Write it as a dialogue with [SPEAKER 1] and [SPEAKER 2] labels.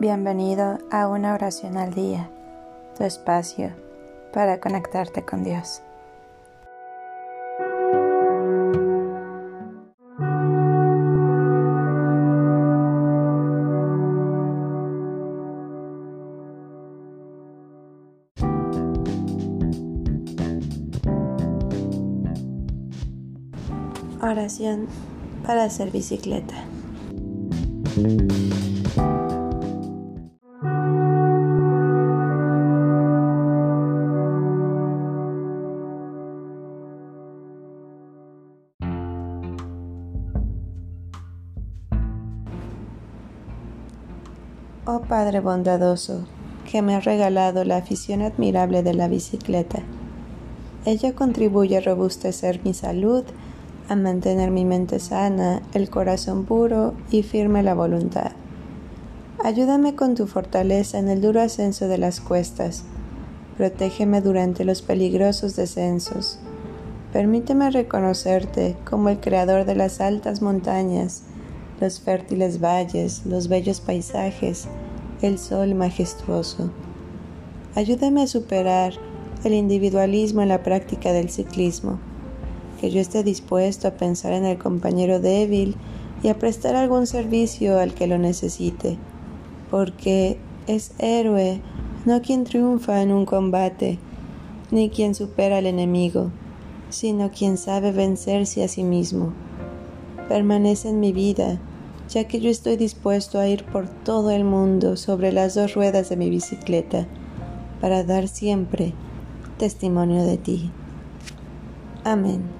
[SPEAKER 1] Bienvenido a una oración al día, tu espacio para conectarte con Dios. Oración para hacer bicicleta. Oh Padre bondadoso, que me ha regalado la afición admirable de la bicicleta. Ella contribuye a robustecer mi salud, a mantener mi mente sana, el corazón puro y firme la voluntad. Ayúdame con tu fortaleza en el duro ascenso de las cuestas. Protégeme durante los peligrosos descensos. Permíteme reconocerte como el creador de las altas montañas, los fértiles valles, los bellos paisajes, el sol majestuoso. Ayúdame a superar el individualismo en la práctica del ciclismo, que yo esté dispuesto a pensar en el compañero débil y a prestar algún servicio al que lo necesite, porque es héroe no quien triunfa en un combate, ni quien supera al enemigo, sino quien sabe vencerse a sí mismo. Permanece en mi vida ya que yo estoy dispuesto a ir por todo el mundo sobre las dos ruedas de mi bicicleta para dar siempre testimonio de ti. Amén.